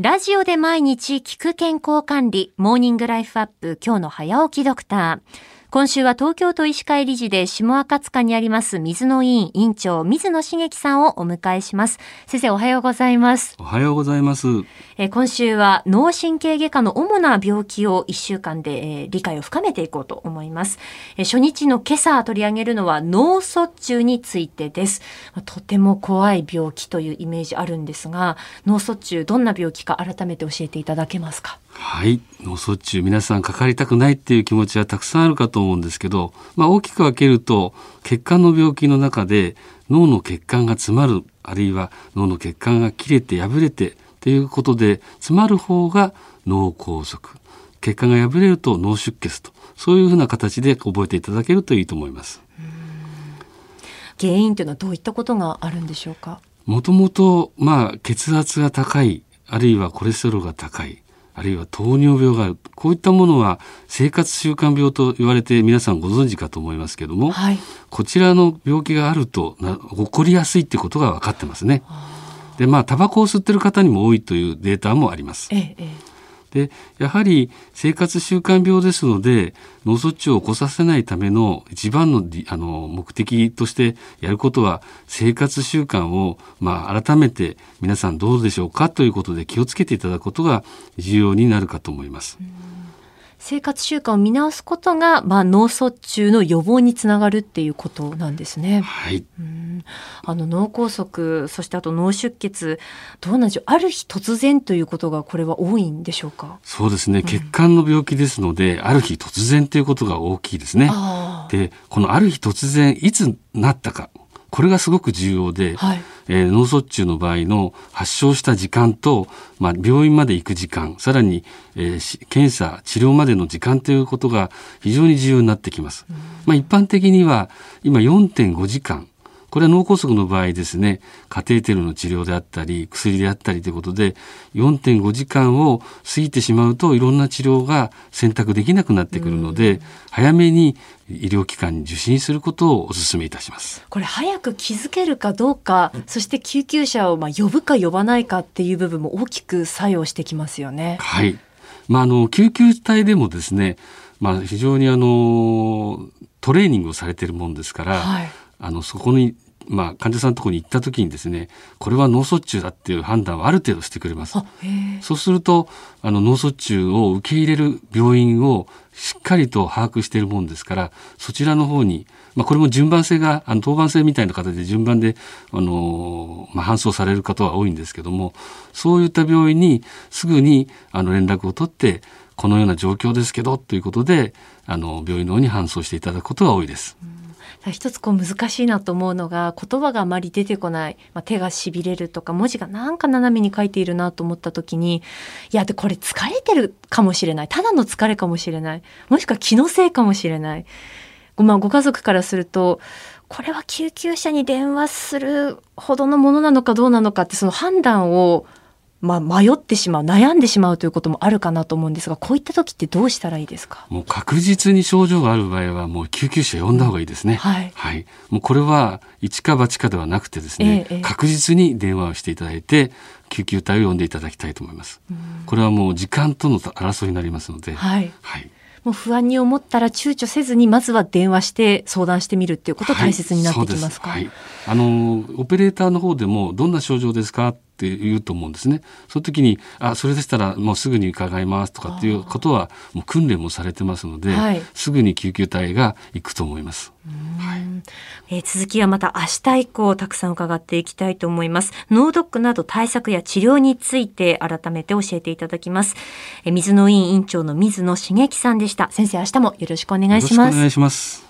ラジオで毎日聞く健康管理、モーニングライフアップ、今日の早起きドクター。今週は東京都医師会理事で下赤塚にあります水野委員委員長水野茂樹さんをお迎えします。先生おはようございます。おはようございます。え今週は脳神経外科の主な病気を1週間で、えー、理解を深めていこうと思います。え初日の今朝取り上げるのは脳卒中についてです。とても怖い病気というイメージあるんですが、脳卒中どんな病気か改めて教えていただけますか？はい。脳卒中皆さんかかりたくないっていう気持ちはたくさんあるかと思うんですけど、まあ、大きく分けると血管の病気の中で脳の血管が詰まるあるいは脳の血管が切れて破れてということで詰まる方が脳梗塞。血管が破れると脳出血と。そういうふうな形で覚えていただけるといいと思います。原因というのはどういったことがあるんでしょうか？もともとまあ血圧が高いあるいはコレステロールが高いあるいは糖尿病があるこういったものは生活習慣病と言われて皆さんご存知かと思いますけども、はい、こちらの病気があると起こりやすいってことが分かってますね。でまあタバコを吸ってる方にも多いというデータもあります。ええでやはり生活習慣病ですので脳卒中を起こさせないための一番のあの目的としてやることは生活習慣を、まあ、改めて皆さんどうでしょうか？ということで気をつけていただくことが重要になるかと思います。生活習慣を見直すことが、まあ、脳卒中の予防につながるっていうことなんですね。はい。あの脳梗塞、そしてあと脳出血、どうなんでしょう？ある日突然ということがこれは多いんでしょうか？そうですね。血管の病気ですので、うん、ある日突然ということが大きいですね。で、このある日突然いつなったか。これがすごく重要で、はい、えー、脳卒中の場合の発症した時間と、まあ、病院まで行く時間さらに、えー、検査治療までの時間ということが非常に重要になってきます。まあ、一般的には今4.5時間これは脳梗塞の場合ですね、カテーテルの治療であったり、薬であったりということで、4.5時間を過ぎてしまうといろんな治療が選択できなくなってくるので、早めに医療機関に受診することをお勧めいたします。これ早く気づけるかどうか、そして救急車をまあ呼ぶか呼ばないかっていう部分も大きく作用してきますよね。はい。まあ、あの、救急隊でもですね、まあ、非常にあの、トレーニングをされているもんですから、はい、あのそこにまあ、患者さんのところに行った時にですねこれは脳卒中だっていう判断をある程度してくれますそうするとあの脳卒中を受け入れる病院をしっかりと把握しているもんですからそちらの方に、まあ、これも順番性があの当番制みたいな形で順番で、あのまあ、搬送される方は多いんですけどもそういった病院にすぐにあの連絡を取ってこのような状況ですけどということであの病院の方に搬送していただくことが多いです。うん一つこう難しいなと思うのが言葉があまり出てこない、まあ、手がしびれるとか文字がなんか斜めに書いているなと思った時にいやでこれ疲れてるかもしれない。ただの疲れかもしれない。もしくは気のせいかもしれない、まあ、ご家族からするとこれは救急車に電話するほどのものなのかどうなのかってその判断をまあ、迷ってしまう悩んでしまうということもあるかなと思うんですがこういった時ってどうしたらいいですか？もう確実に症状がある場合はもう救急車呼んだ方がいいですね、はい、はい、もうこれは一か八かではなくてですね、ええ、確実に電話をしていただいて救急隊を呼んでいただきたいと思います。これはもう時間との争いになりますので。はい、はい。もう不安に思ったら躊躇せずにまずは電話して相談してみるっていうこと大切になってきますか、はい、あのオペレーターの方でもどんな症状ですかって言うと思うんですね。その時に、あ、それでしたらもうすぐに伺いますとかっていうことは、もう訓練もされてますので、はい、すぐに救急隊が行くと思います。はい、えー、続きはまた明日以降たくさん伺っていきたいと思います。脳ドックなど対策や治療について改めて教えていただきます。えー、水野委員委員長の水野茂樹さんでした。先生、明日もよろしくお願いします。お願いします。